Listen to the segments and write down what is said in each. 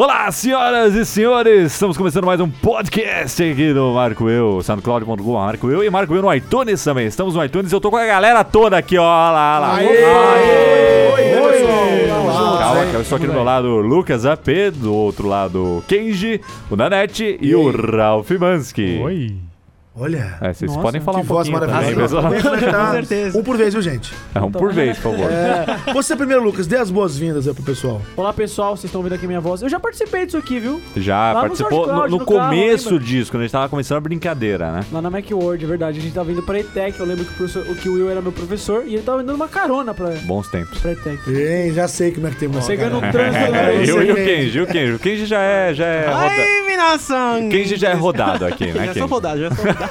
Olá, senhoras e senhores! Estamos começando mais um podcast aqui do Marco Eu, SoundCloud.com, Marco Eu e Marco Eu no iTunes também. Estamos no iTunes e eu tô com a galera toda aqui, ó. Lá, lá. Aê! Aê! Oi. Calma, que eu estou aqui do meu lado o Lucas AP, do outro lado o Kenji, o Nanete e, o Ralph Mansky. Oi. Olha, É, vocês Nossa, podem falar que um voz pouquinho também, maravilhosa. pessoal. Com certeza. Um por vez, viu, gente? É um por vez, por favor. É, você primeiro, Lucas, dê as boas-vindas aí pro pessoal. Olá pessoal, vocês estão ouvindo aqui minha voz. Eu já participei disso aqui, viu? Já Lá participou no, no no carro, começo disso, quando a gente tava começando a brincadeira, né? Lá na Macworld, é verdade. A gente tava indo pra ETEC. Eu lembro que o, professor, que o Will era meu professor e ele tava dando uma carona pra, Bons tempos. pra ETEC. Ei, já sei como é que tem uma Chegando no cara. trânsito, É, né? eu e o. Kenji, o Kenji. O Kenji já é, já é. Ai, minação! Kenji já é rodado aqui, né, Já sou rodado, já sou rodado.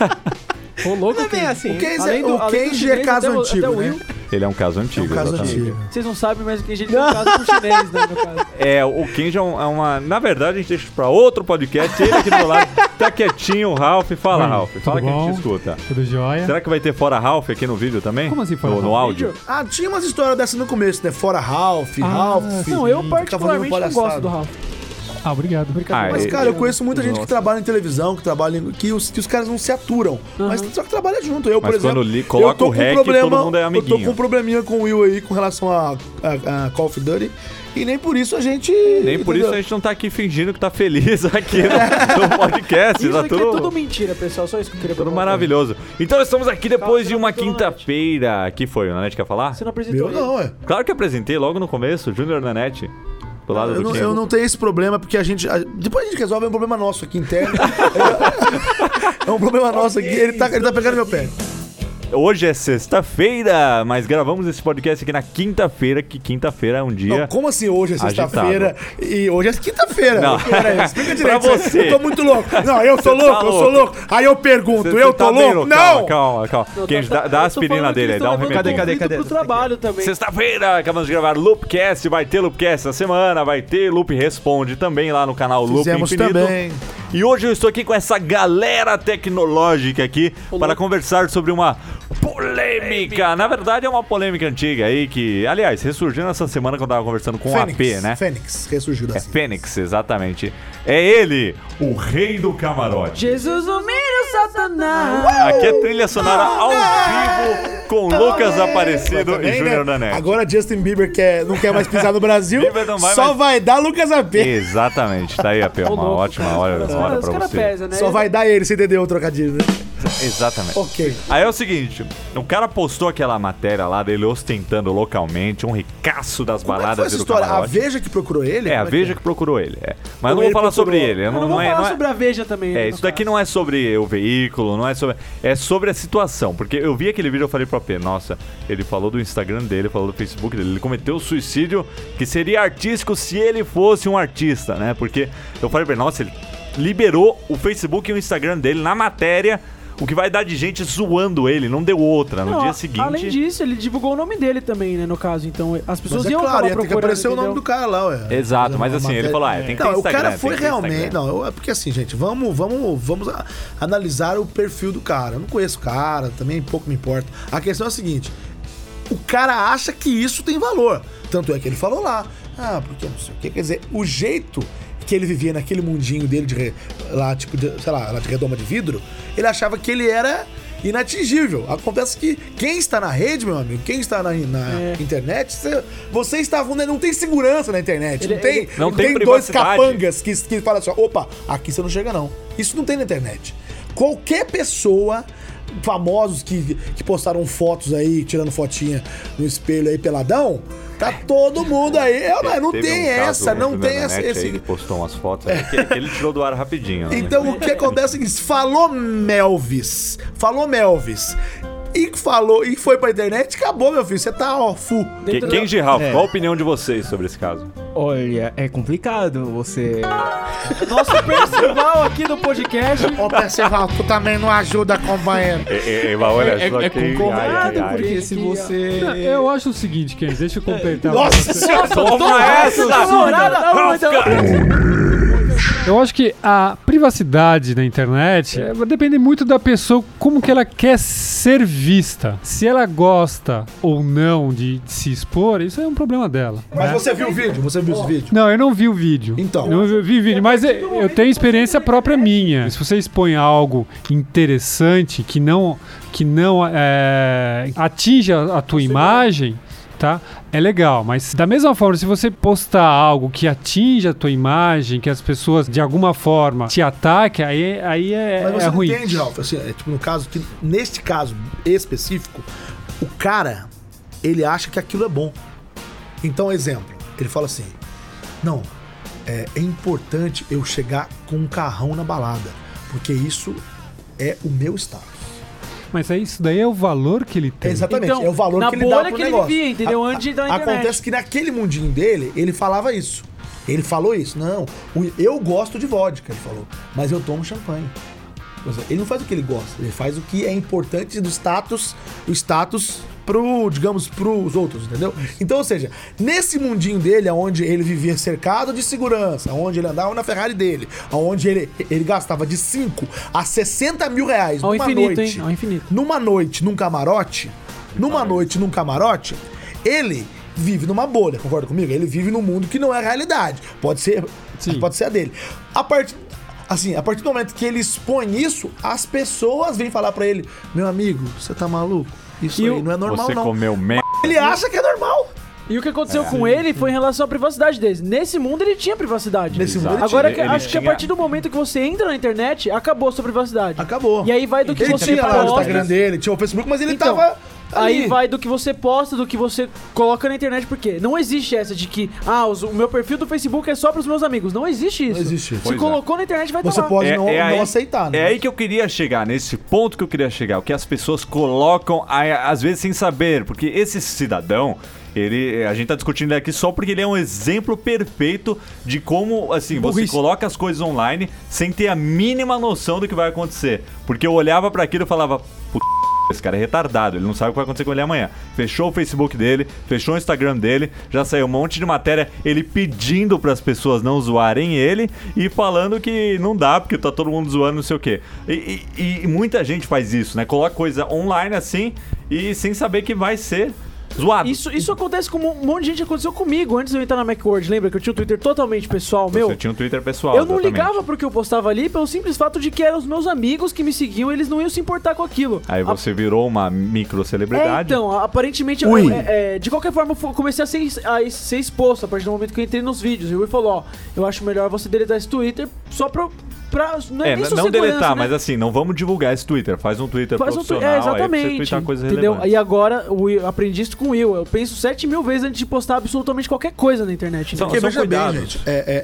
Ô, louco, Não é bem assim. O Kenji, Além do- o além do Kenji é caso até antigo, até o né? Ele é um caso É antigo, um caso exatamente. antigo. Vocês não sabem, mas o Kenji tem um caso com chinês, né, no caso. É, o Kenji é, um- é uma... Na verdade, a gente deixa pra outro podcast. Ele aqui do lado tá quietinho, o Ralph. Fala, Oi, Ralph. Fala tudo que a gente bom? escuta. Tudo jóia? Será que vai ter fora Ralph aqui no vídeo também? Como assim fora no, no Ralph? áudio? Vídeo? Ah, tinha umas histórias dessas no começo, né? Fora Ralph, Ah, Ralph. Não, eu particularmente não gosto do Ralph. Ah, obrigado. Brincadeira. Ah, Mas, é- cara, eu conheço muita gente Nossa. que trabalha em televisão, que trabalha em, que, os, que os caras não se aturam. Mas só que trabalha junto. Eu, Mas por exemplo. li- eu tô o com rec, problema, todo mundo é Eu tô com um probleminha com o Will aí com relação a, a, a Call of Duty. E nem por isso a gente. Nem por isso a gente não tá aqui fingindo que tá feliz aqui no, no podcast. Isso tá aqui é tudo... tudo mentira, pessoal. Só isso que eu queria Tudo perguntar. maravilhoso. Então estamos aqui depois Calma, de uma quinta-feira. Que foi, o Nanete quer falar? Você não apresentou ele. não, é. Claro que apresentei logo no começo, Júnior Nanete. Do lado Eu do não, eu não tenho esse problema, porque a gente. a- depois a gente resolve, é um problema nosso aqui interno. é um problema nosso aqui. Ele tá, ele tá pegando meu pé. Hoje é sexta-feira, mas gravamos esse podcast aqui na quinta-feira, que quinta-feira é um dia. Não, como assim hoje é sexta-feira e hoje é quinta-feira? Não. Pera aí, explica Pra direito. você. Eu tô muito louco. Não, eu sou louco, tá eu sou louco. louco. Aí eu pergunto, Cê- eu cê tá tô bem louco? louco. Não! Calma, calma, calma. Tá- dá, tá- dá a aspirina dele aí, dá um remédio. Cadê, cadê, cadê? pro trabalho também. Sexta-feira, acabamos de gravar Loopcast, vai ter Loopcast essa semana, vai ter Loop Responde também lá no canal Loop Fizemos Infinito. também. E hoje eu estou aqui com essa galera tecnológica aqui para conversar sobre uma polêmica. Na verdade é uma polêmica antiga aí que, aliás, ressurgiu nessa semana quando eu tava conversando com o AP, né? Fênix, ressurgiu da É Fênix, exatamente. É ele, o rei do camarote. Jesus humilha o Satanás. Aqui é trilha sonora ao vivo com Lucas Aparecido e Também, Júnior né? Nanete. Agora Justin Bieber quer, não quer mais pisar no Brasil, Bieber não vai só mais- vai dar Lucas AP. Exatamente, tá aí, AP, uma louco, ótima cara, hora, os hora pra você. pesam, né? Só vai dar ele, você entendeu o trocadilho, né? Exatamente. Ok. Aí é o seguinte, o cara postou aquela matéria lá dele ostentando localmente, um ricaço das Como é que baladas foi essa do história? A. Veja que procurou ele? É, a Como Veja é que procurou ele, é. Mas eu não vou falar sobre procurou- ele, eu Não, não, não é... falar não é- sobre a Veja também. né, É, no isso daqui caso. não é sobre o veículo, não é sobre. É sobre a situação. Porque eu vi aquele vídeo e eu falei pro Nossa, ele falou do Instagram dele, falou do Facebook dele, ele cometeu suicídio que seria artístico se ele fosse um artista, né? Porque eu falei pra ele, nossa, ele liberou o Facebook e o Instagram dele na matéria, o que vai dar de gente zoando ele, não deu outra. No Não, dia seguinte. Além disso, ele divulgou o nome dele também, né, no caso. Então, as pessoas Mas é iam claro, ia ter que aparecer o nome do cara lá, ué. Exato, mas assim, ele matéria- falou, ah, tem que ter Não, o Instagram, cara tem foi ter realmente. Não, é porque assim, gente, vamos, vamos, vamos analisar o perfil do cara. Eu não conheço o cara, também pouco me importa. A questão é a seguinte: o cara acha que isso tem valor. Tanto é que ele falou lá. Ah, porque não sei o que. Quer dizer, o jeito que ele vivia naquele mundinho dele de lá, tipo, de, sei lá, lá de redoma de vidro, ele achava que ele era inatingível. Acontece que quem está na rede, meu amigo, quem está na, na É. internet, você, você está vulnerável, não tem segurança na internet. Ele- não tem, ele- Não não tem tem dois capangas que, que falam assim, opa, aqui você não chega não. Isso não tem na internet. Qualquer pessoa, famosos que, que postaram fotos aí, tirando fotinha no espelho aí, peladão, tá todo mundo aí. É, mas não Teve tem um essa, não tem essa, esse... Ele postou umas fotos aí, que, que ele tirou do ar rapidinho. né? Então o que acontece é o seguinte, falou Melvis, falou Melvis, e falou, e foi pra internet, acabou, meu filho, você tá, ó, full. Que- Quem de Ralph, É. qual a opinião de vocês sobre esse caso? Olha, é complicado você. Nosso Percival aqui do podcast. Ô, Percival, tu também não ajuda, companheiro. É, olha É, só é que- concordado, ai, ai, ai. porque se você. Não, Eu acho o seguinte, Ken, deixa eu completar. Nossa senhora, Toma essa! Namorada, não, Eu acho que a privacidade na internet é, depende muito da pessoa, como que ela quer ser vista. Se ela gosta ou não de, de se expor, isso é um problema dela. Mas né? você viu o vídeo? Você viu esse vídeo? Não, eu não vi o vídeo. Então. Não vi, vi o vídeo, mas eu, eu tenho experiência própria minha. Se você expõe algo interessante que não, que não é, atinja a tua imagem, tá? É legal, mas da mesma forma, se você postar algo que atinja a tua imagem, que as pessoas de alguma forma te ataquem, aí, aí é, Mas você é ruim. entende, Ralf, assim, é, tipo, no caso, que neste caso específico, o cara, ele acha que aquilo é bom. Então, exemplo, ele fala assim, não, é, é importante eu chegar com um carrão na balada, porque isso é o meu status. Mas é isso daí é o valor que ele tem. Exatamente, Então, é o valor na que ele dá pro que ele negócio. vivia, entendeu? A- Antes da internet. Acontece que naquele mundinho dele, ele falava isso. Ele falou isso. Não, eu gosto de vodka, ele falou, mas eu tomo champanhe. Ele não faz o que ele gosta, ele faz o que é importante do status, o status pro, digamos, pros outros, entendeu? Então, ou seja, nesse mundinho dele, onde ele vivia cercado de segurança, onde ele andava na Ferrari dele, onde ele, ele gastava de 5 a 60 mil reais Ao numa infinito, noite, hein? Ao infinito. numa noite num camarote, numa noite num camarote, ele vive numa bolha, concorda comigo? Ele vive num mundo que não é realidade. Pode ser, Sim. pode ser a dele. A partir assim, a partir do momento que ele expõe isso, as pessoas vêm falar pra ele: "Meu amigo, você tá maluco? Isso E aí o- não é normal Você não". comeu merda. Ele acha que é normal. E o que aconteceu com ele foi em relação à privacidade dele. Nesse mundo ele tinha privacidade. Nesse mundo ele Agora, Ele acho que a partir do momento que você entra na internet, acabou a sua privacidade. Acabou. E aí vai do que ele você tinha lá o. Instagram dele, tinha o Facebook, mas ele Então, tava ali. Aí vai do que você posta, do que você coloca na internet, porque não existe essa de que, ah, os- o meu perfil do Facebook é só pros meus amigos. Não existe isso. Não existe isso. Se Pois é. colocou na internet, vai Você estar lá. pode não, não aceitar, né? É aí que eu queria chegar, nesse ponto que eu queria chegar. O que as pessoas colocam, às vezes, sem saber. Porque esse cidadão, ele, a gente tá discutindo ele aqui só porque ele é um exemplo perfeito de como, assim, você Burrice. coloca as coisas online sem ter a mínima noção do que vai acontecer. Porque eu olhava pra aquilo e falava, "Puta, esse cara é retardado, ele não sabe o que vai acontecer com ele amanhã. Fechou o Facebook dele, fechou o Instagram dele, já saiu um monte de matéria, ele pedindo pras pessoas não zoarem ele e falando que não dá, porque tá todo mundo zoando, não sei o quê. E, e- e muita gente faz isso, né? Coloca coisa online assim e sem saber que vai ser zoado. Isso, isso acontece com um monte de gente, aconteceu comigo antes de eu entrar na Macworld. Lembra que eu tinha um Twitter totalmente pessoal, meu? Você tinha um Twitter pessoal. Eu não exatamente. ligava pro que eu postava ali pelo simples fato de que eram os meus amigos que me seguiam, eles não iam se importar com aquilo. Aí A- você virou uma micro celebridade. É, então, aparentemente, eu- é, é, de qualquer forma, eu comecei a ser, a ser exposto a partir do momento que eu entrei nos vídeos. E o Will falou: Ó, eu acho melhor você deletar esse Twitter só pra. Pra não é, É, não deletar, né? mas assim, não vamos divulgar esse Twitter. Faz um Twitter Faz um tu- profissional é, aí pra você exatamente. twittar coisas entendeu? E agora, o aprendi isso com o Will. Eu penso sete mil vezes antes de postar absolutamente qualquer coisa na internet. né? São- Porque são veja bem, gente, é, é-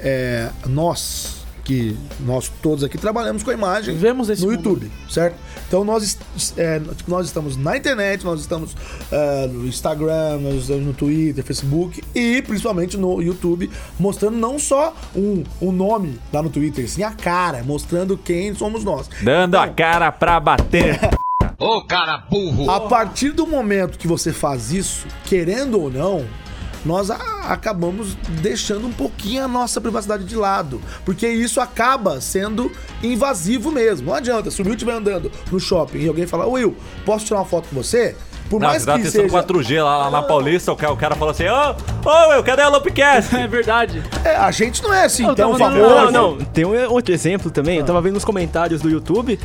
é, nós que nós todos aqui trabalhamos com a imagem Vivemos esse no mundo. YouTube, certo? Então nós, é, nós estamos na internet, nós estamos é, no Instagram, nós estamos no Twitter, Facebook e principalmente no YouTube, mostrando não só um, um nome lá no Twitter, sim a cara, mostrando quem somos nós. Dando a cara pra bater. A partir do momento que você faz isso, querendo ou não, nós acabamos deixando um pouquinho a nossa privacidade de lado. Porque isso acaba sendo invasivo mesmo. Não adianta, se o Will estiver andando no shopping e alguém falar, Will, posso tirar uma foto com você? Por Não, mais você que testando seja. 4G lá, lá na Paulista, o cara, o cara falou assim: Ô, ô, eu, cadê a Lopcast? É verdade. É, a gente não é assim Eu tão famoso. dando- Não, não, tem um outro exemplo também. Eu tava vendo nos comentários do YouTube.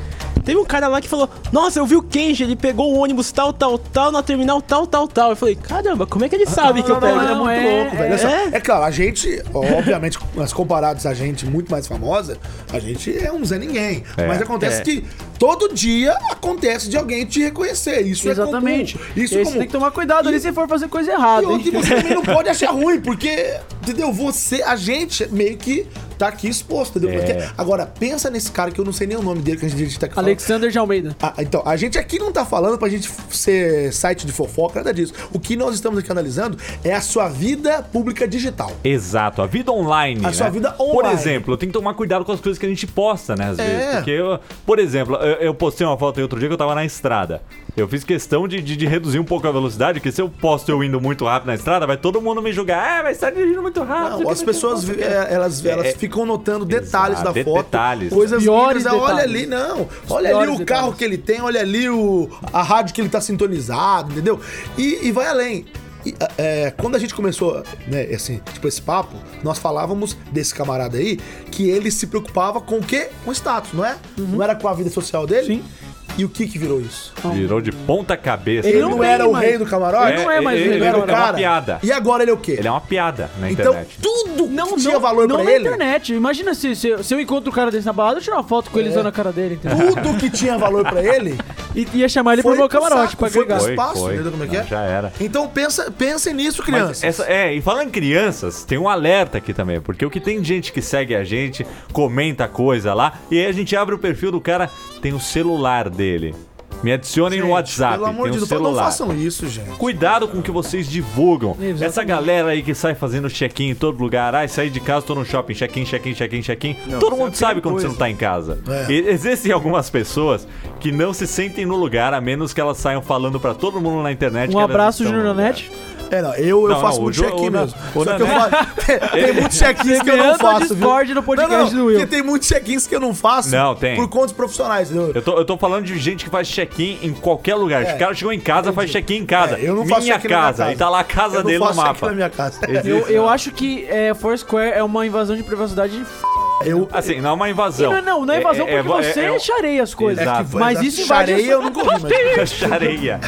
Teve um cara lá que falou: Nossa, eu vi o Kenji, ele pegou o ônibus tal, tal, tal, na terminal tal, tal, tal. Eu falei: Caramba, como é que ele sabe que eu Não, pego? não, é Não, muito é- louco, velho. É. É claro, a gente, obviamente, mas comparados a gente muito mais famosa, a gente é um Zé Ninguém. É. Mas acontece É. que todo dia acontece de alguém te reconhecer. Isso Exatamente. é comum. E Isso é você comum. tem que tomar cuidado ali se for fazer coisa E errada. hein? outra, você também não pode achar ruim, porque, entendeu? Você, a gente meio que tá aqui exposto, entendeu? É. Porque- agora, pensa nesse cara que eu não sei nem o nome dele, que a gente tá aqui falando. Alexander de Almeida. Ah, então, a gente aqui não tá falando pra gente ser site de fofoca, nada disso. O que nós estamos aqui analisando é a sua vida pública digital. Exato, a vida online. A né? sua vida Por online. exemplo, eu tenho que tomar cuidado com as coisas que a gente posta, né? Às É. vezes. Porque, eu, por exemplo, eu, eu postei uma foto aí outro dia que eu tava na estrada. Eu fiz questão de, de, de reduzir um pouco a velocidade, porque se eu posto eu indo muito rápido na estrada, vai todo mundo me julgar. Ah, vai estar dirigindo muito rápido. Não, as pessoas, é, elas, elas É, ficam ficam notando detalhes Exato, da de- foto. detalhes. Coisas Piores lindas. Ah, Olha detalhes. ali, não. Olha ali o piores carro detalhes. que ele tem, olha ali o, a rádio que ele tá sintonizado, entendeu? E, e vai além. E, é, quando a gente começou, né, assim, tipo, esse papo, nós falávamos desse camarada aí que ele se preocupava com o quê? Com status, não é? Não era com a vida social dele? Sim. E o que que virou isso? Virou de ponta cabeça. Ele não era o rei do camarote? Ele não é mais ele, o rei ele do era o é uma piada. E agora ele é o quê? Ele é uma piada na Então, internet. tudo Não, que não, tinha valor não pra na ele, internet. Imagina se, se, se eu encontro o cara desse na balada, eu tirar uma foto com ele usando a cara dele, entendeu? tudo que tinha valor pra ele, E ia chamar ele Foi pro meu camarote saco, pra foi agregar. espaço, entendeu como é que é? Já era. Então pensa, pensem nisso, crianças. essa, é, e falando em crianças, tem um alerta aqui também, porque o que tem gente que segue a gente, comenta coisa lá, e aí a gente abre o perfil do cara, tem o celular dele. Me adicionem no Gente, WhatsApp, Pelo amor tem de um Deus, não celular. façam isso, gente. Cuidado com o que vocês divulgam. Exatamente. Essa galera aí que sai fazendo check-in em todo lugar. Ai, saí de casa, tô no shopping, check-in, check-in, check-in, check-in. Todo mundo sabe quando você não tá em casa. É. E existem algumas pessoas que não se sentem no lugar, a menos que elas saiam falando pra todo mundo na internet. Um abraço, no Junior. Net. É, não, eu, eu Não, faço não, muito check-in mesmo. Só que eu faço. Tem muitos check-ins que eu não faço. viu? Discord no podcast não, não, do Will. Porque tem muitos check-ins que eu não faço. Não, tem. Por contas profissionais, entendeu? Eu tô, eu tô falando de gente que faz check-in em qualquer lugar. É, o cara chegou em casa, faz check-in em casa. É, eu não faço minha check-in na minha casa. casa. E tá lá a casa eu dele não no faço check-in mapa. na minha casa. Eu, eu acho que é, Foursquare é uma invasão de privacidade. f- Eu, Assim, não é uma invasão. Não, não, não é invasão É- é- porque é- você é- é- chareia as coisas. Exato. Mas isso invade Chareia eu nunca ouvi, mas... Chareia.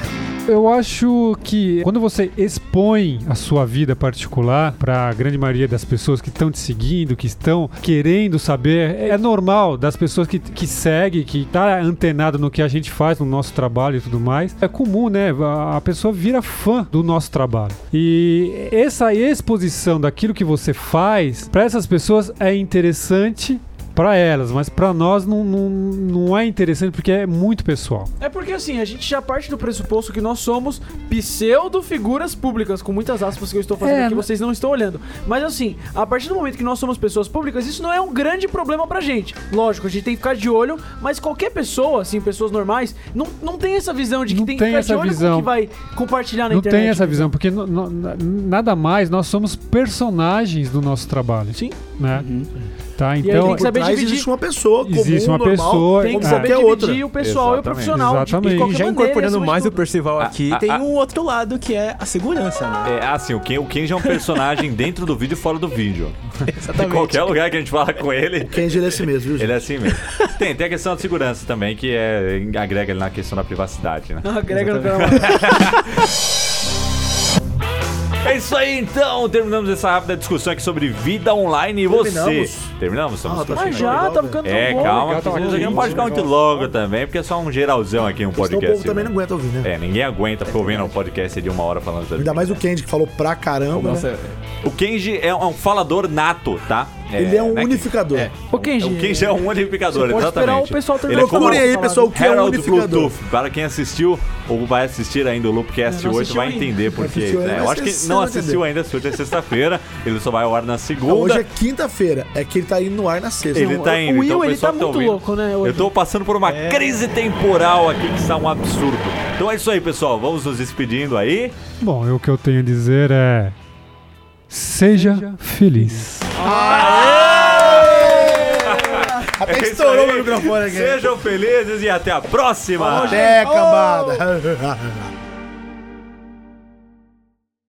Eu acho que quando você expõe a sua vida particular para a grande maioria das pessoas que estão te seguindo, que estão querendo saber, é normal das pessoas que, que seguem, que tá antenado no que a gente faz, no nosso trabalho e tudo mais. É comum, né? A pessoa vira fã do nosso trabalho. E essa exposição daquilo que você faz, para essas pessoas é interessante para elas, mas para nós não, não, não é interessante porque é muito pessoal. É porque assim, a gente já parte do pressuposto que nós somos pseudo-figuras públicas, com muitas aspas que eu estou fazendo É, aqui, vocês não estão olhando. Mas assim, a partir do momento que nós somos pessoas públicas, isso não é um grande problema pra gente. Lógico, a gente tem que ficar de olho, mas qualquer pessoa, assim, pessoas normais, não, não tem essa visão de que Não tem que ficar essa de olho com visão. o que vai compartilhar na não internet. tem essa visão, porque no- no- na- nada mais, nós somos personagens do nosso trabalho. Sim. Né? Tá, aí então. tem que saber dividir. existe uma pessoa comum, Existe uma normal, pessoa, Tem que É. saber qualquer dividir outra. o pessoal e o Exatamente. profissional. de- Exatamente. de E qualquer já maneira, incorporando de mais o. Percival A- aqui, a- tem a- um outro lado que é a segurança, né? É assim, o Ken, o Kenji é um personagem dentro do vídeo e fora do vídeo. Em Exatamente. qualquer lugar que a gente fala com ele, Kenji ele é esse mesmo, viu, gente? ele é assim mesmo. Tem, tem a questão da segurança também, que é, agrega ali na questão da privacidade, né? Agrega no. É isso aí então, terminamos essa rápida discussão aqui sobre vida online e você. Terminamos? Terminamos? Estamos Ah, tá Mas já, tá né? ficando É, tão bom. calma, legal, que tá isso aqui não pode ficar muito longo também, porque é só um geralzão aqui, um Senão o podcast. povo também não aguenta ouvir, né? É, ninguém aguenta ficar ouvindo um podcast de uma hora falando sobre Ainda mais o. Kenji que falou pra caramba. Nossa, né? O Kenji é é um falador nato, tá? Ele é um né, unificador. É. Ô, Kenji, O Kenji é um unificador, Você pode esperar exatamente. o pessoal terminar é como Procurem aí, pessoal, o que é um Herald unificador. Bluetooth. Para quem assistiu ou vai assistir ainda o Loopcast É, não 8 assistiu vai ainda. entender porque. ainda, né, eu acho que não assistiu ainda, se hoje é sexta-feira, ele só vai ao ar na Não, segunda. hoje é quinta-feira. É que ele tá indo no ar na sexta. Ele Não, tá o indo, Will, então o ele pessoal tá que muito ouvindo- louco, né, hoje. Eu tô passando por uma crise temporal aqui que está um absurdo. Então é isso aí, pessoal. Vamos nos despedindo aí. Bom, eu- o que eu tenho a dizer é. Seja feliz. Até É estourou meu microfone aqui. Sejam felizes e até a próxima. Até, cambada.